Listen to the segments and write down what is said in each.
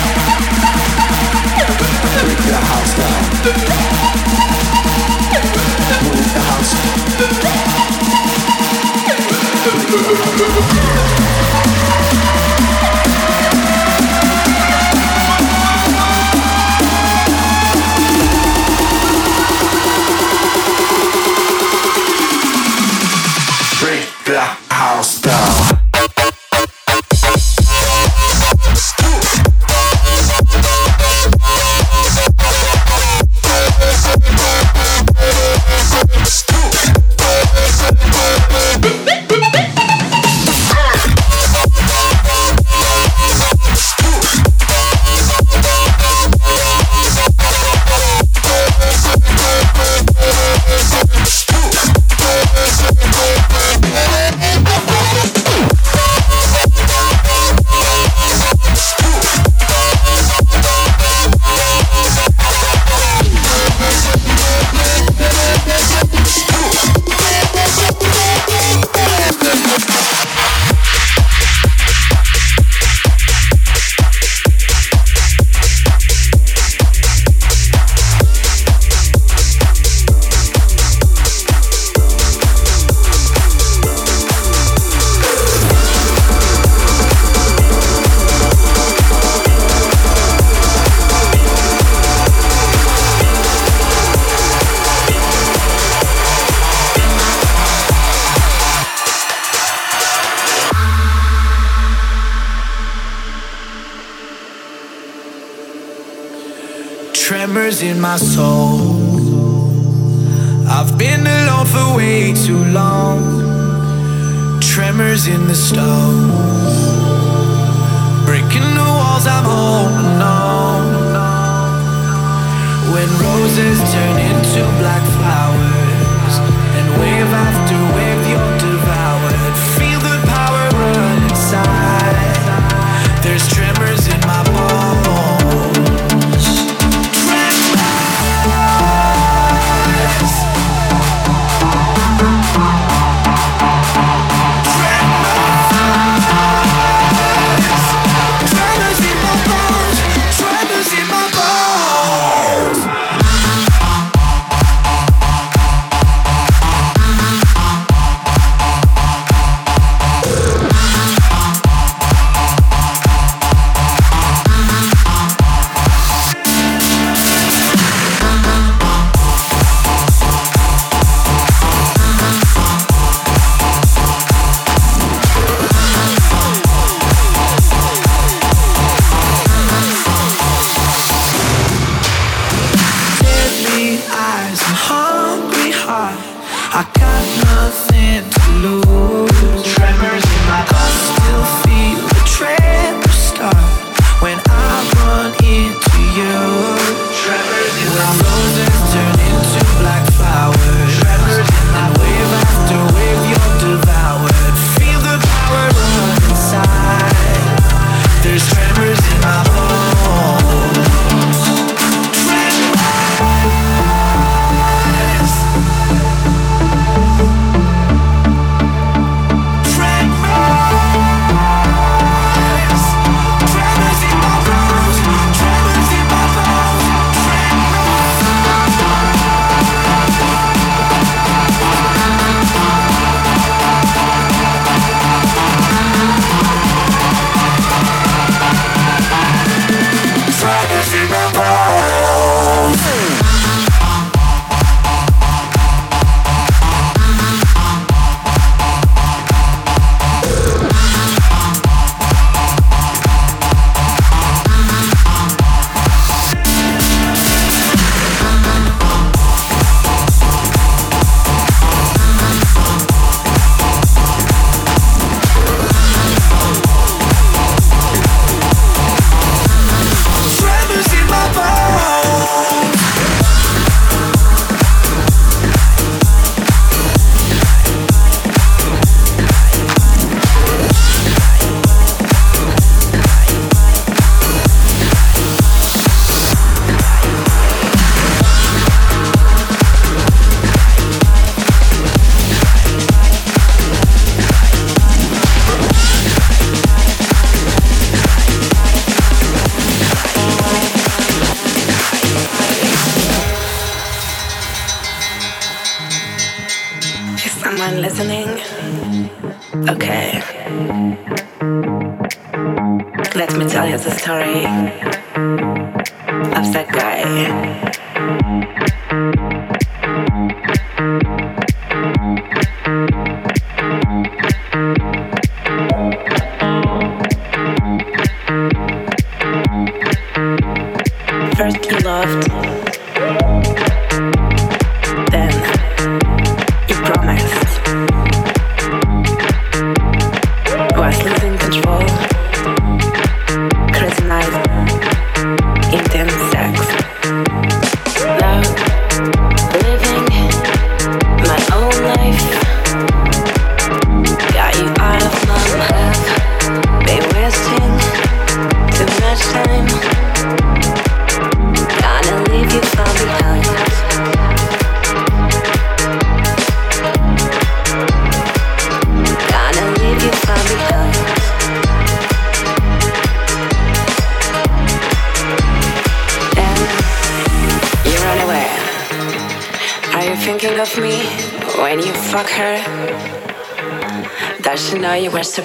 Yeah. fingers in the stone. Breaking the walls I'm holding on. When roses turn into black flowers, and wave after wave.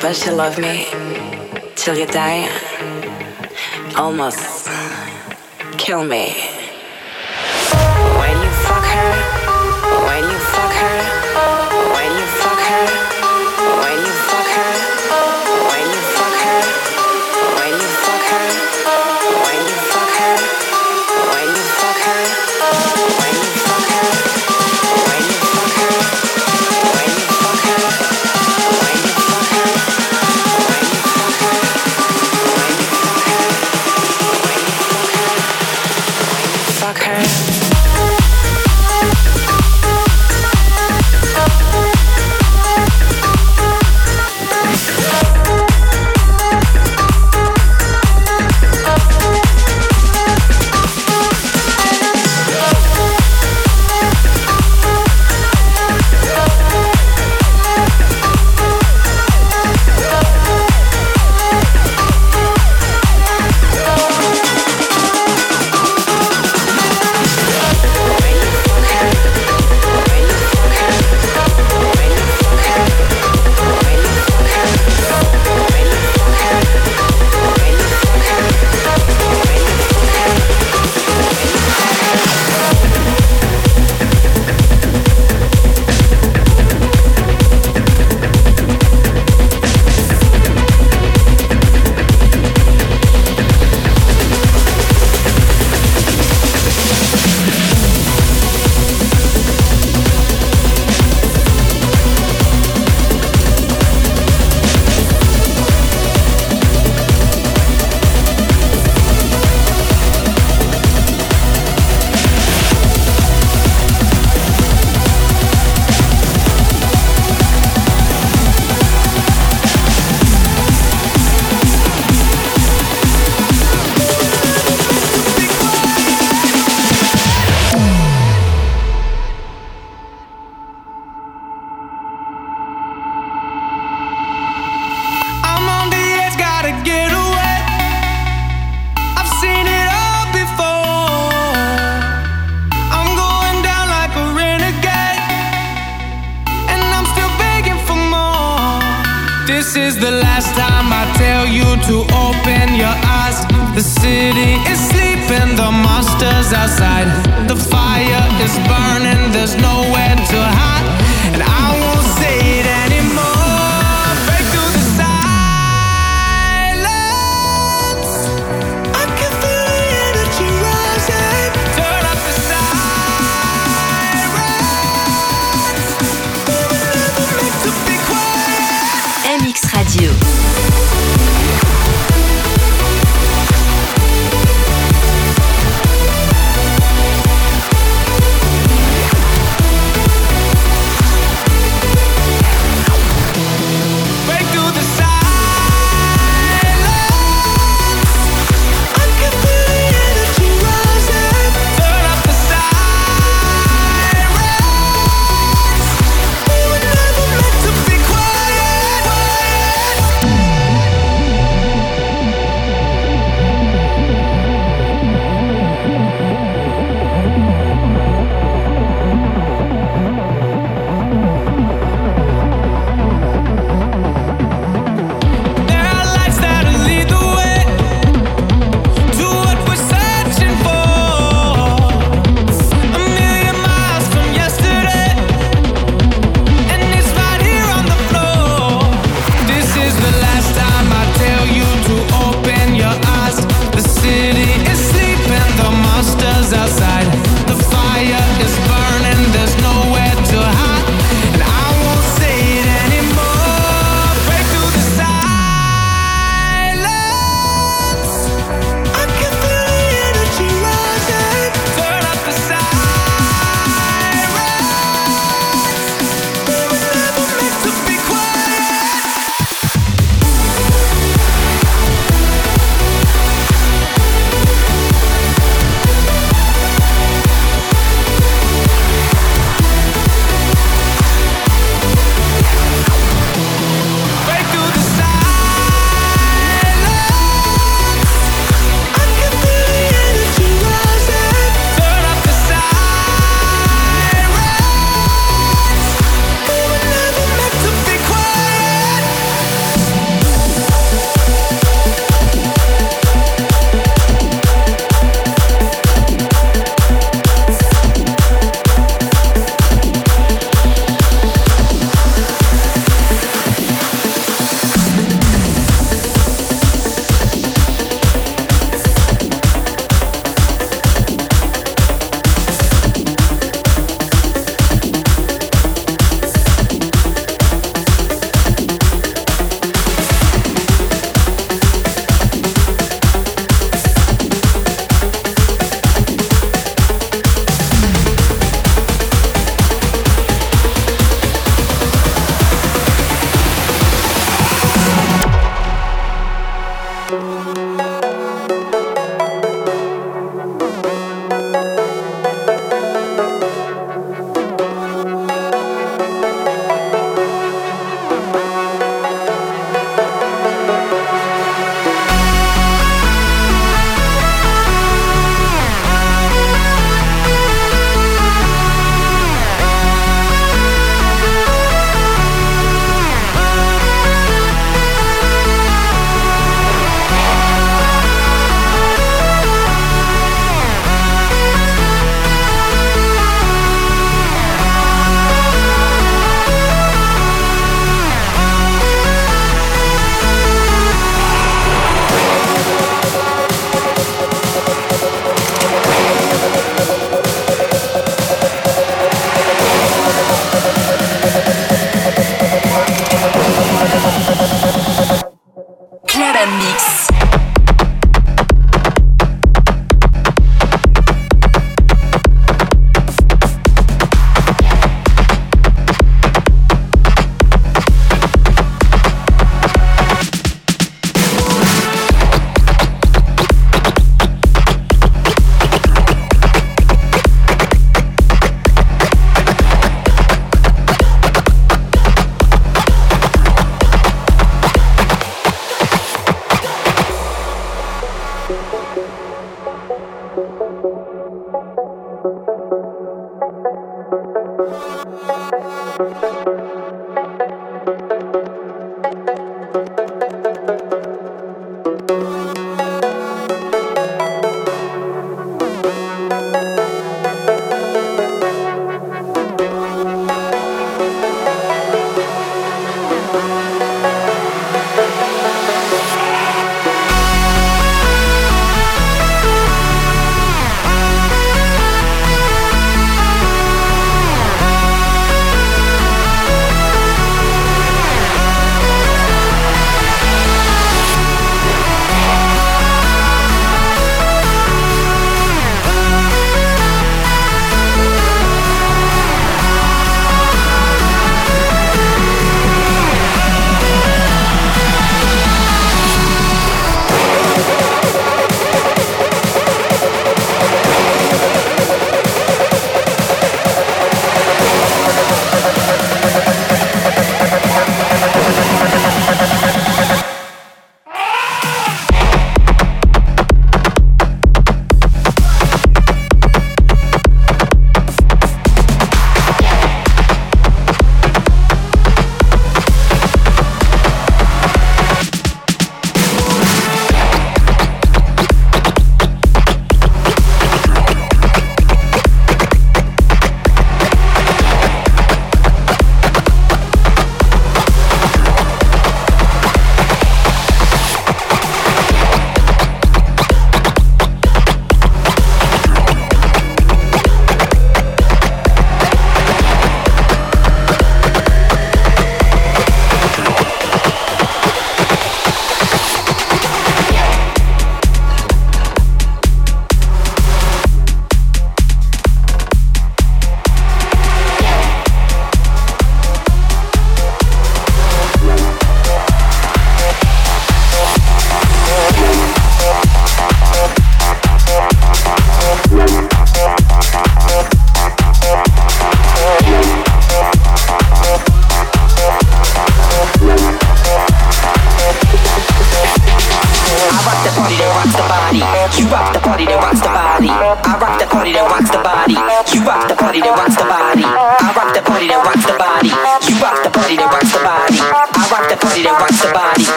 But you love me till you die. Almost kill me.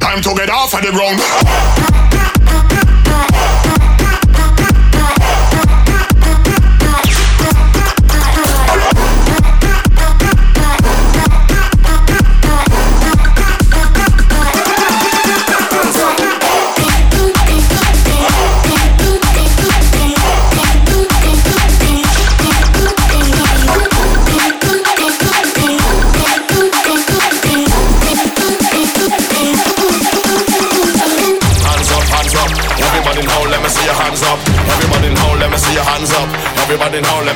Time to get off of the ground.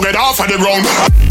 get off of the ground.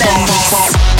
Is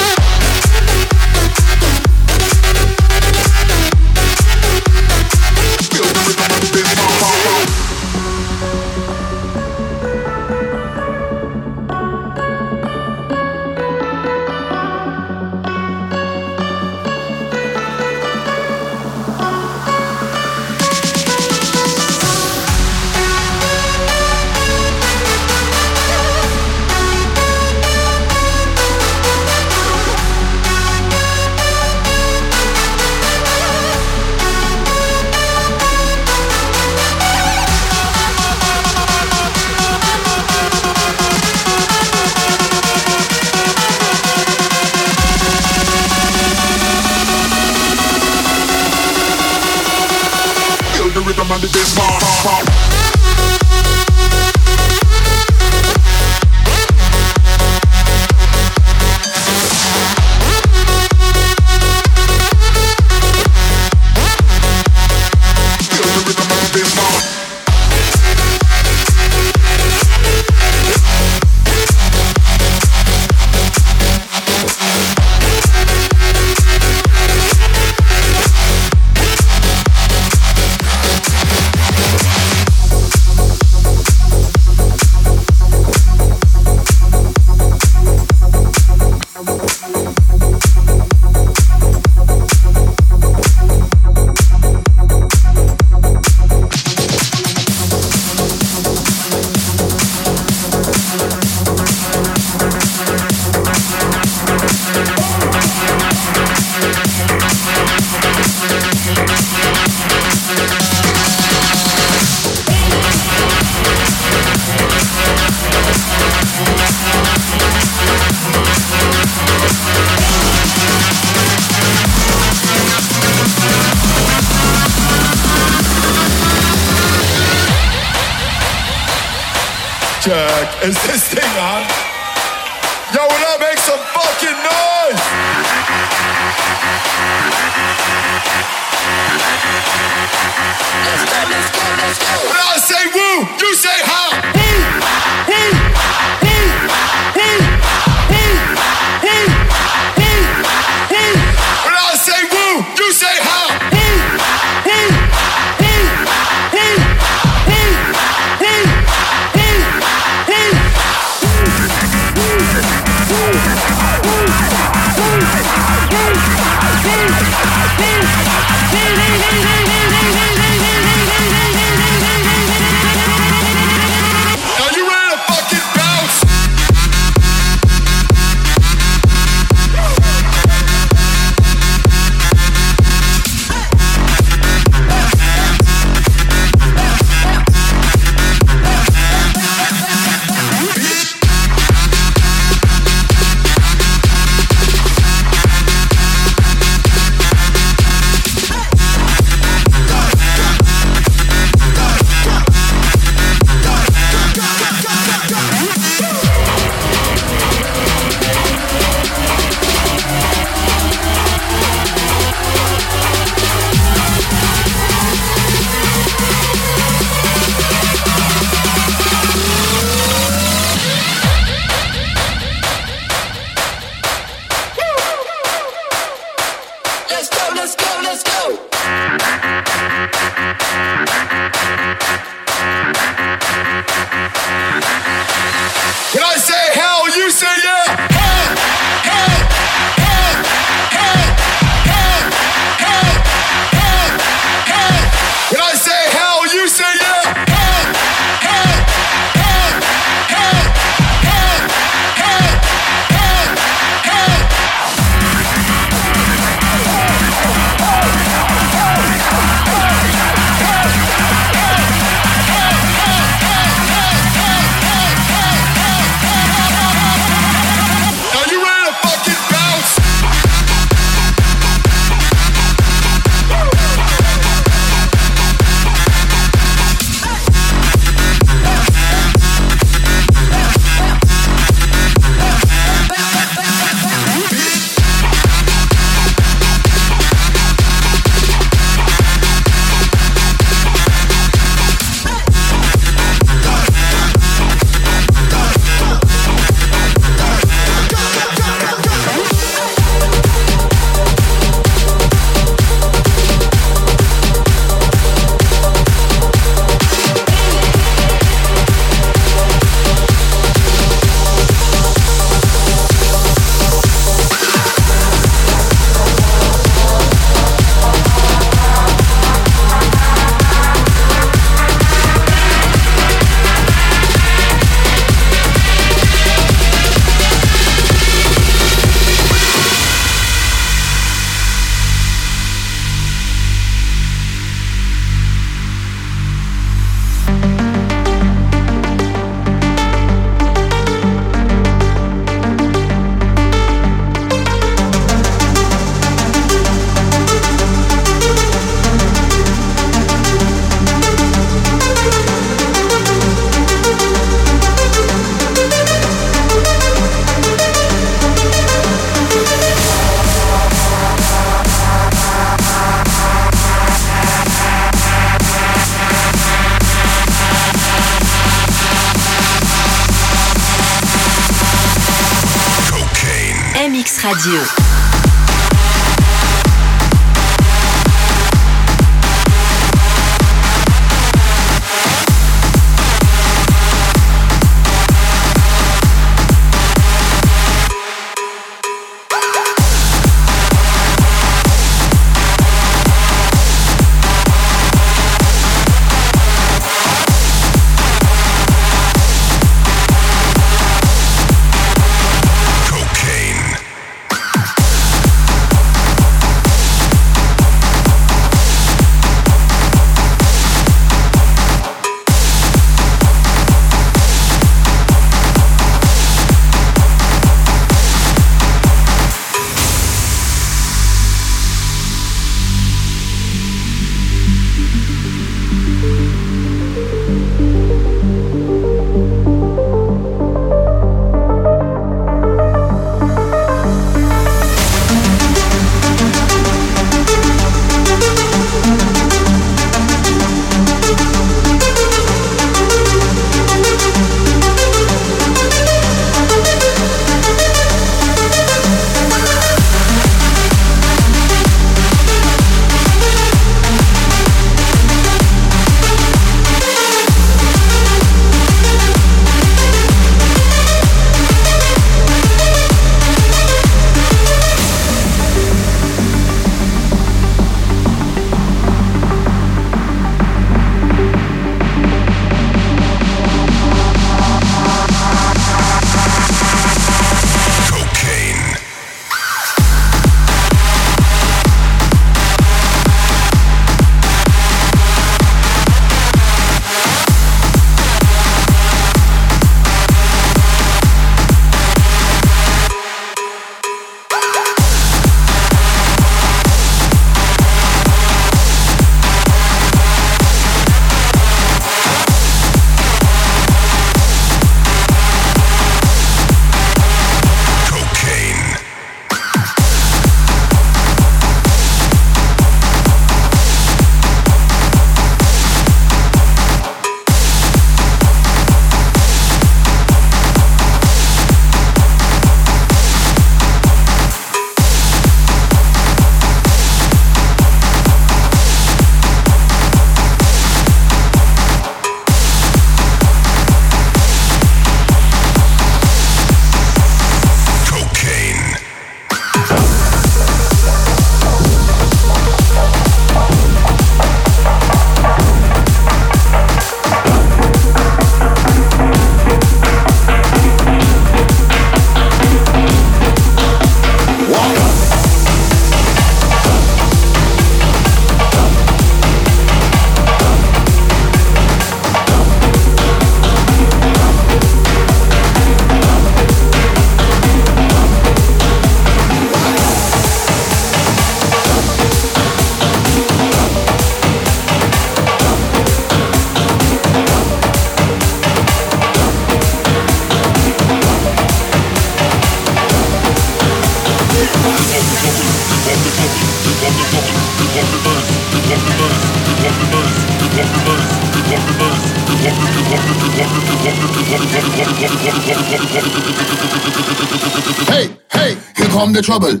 the trouble.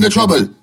The trouble.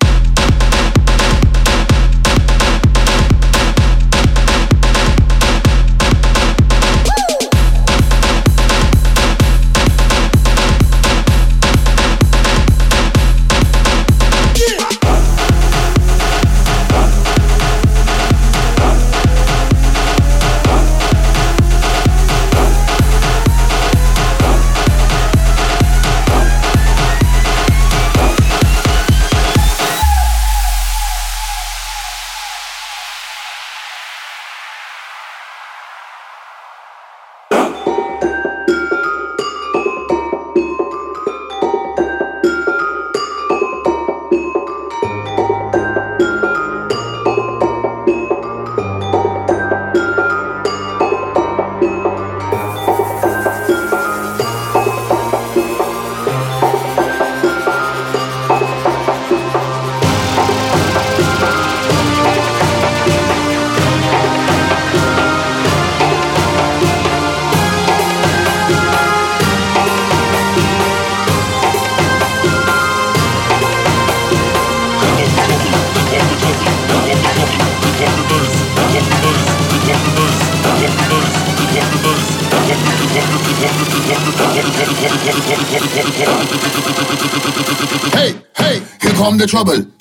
The trouble.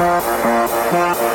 Música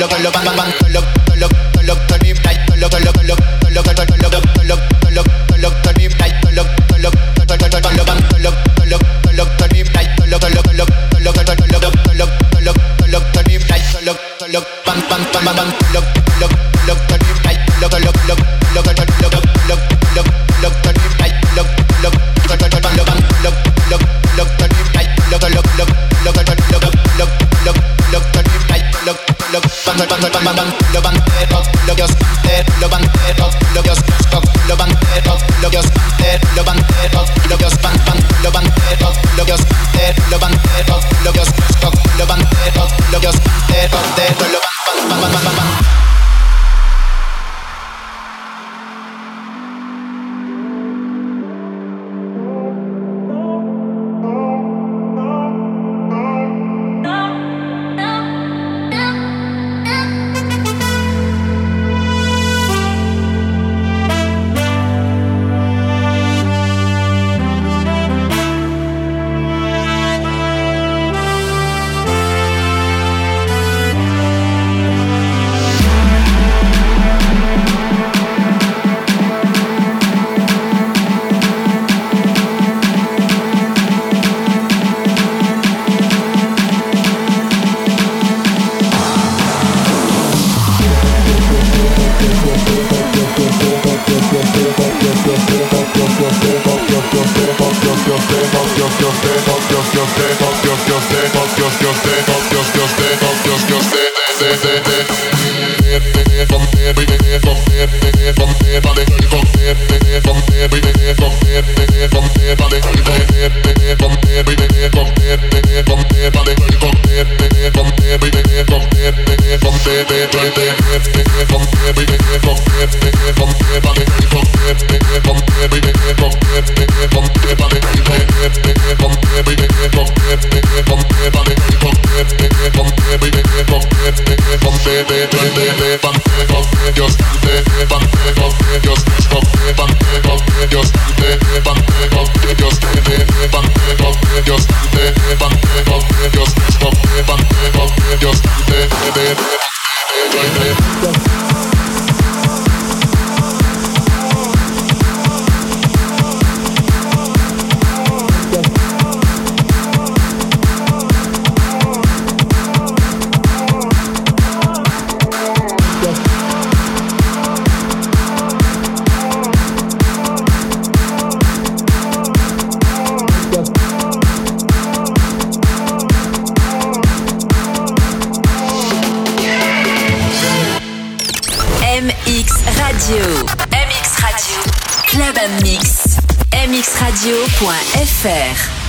lo, lo, lo, lo, Just Come MX Fr.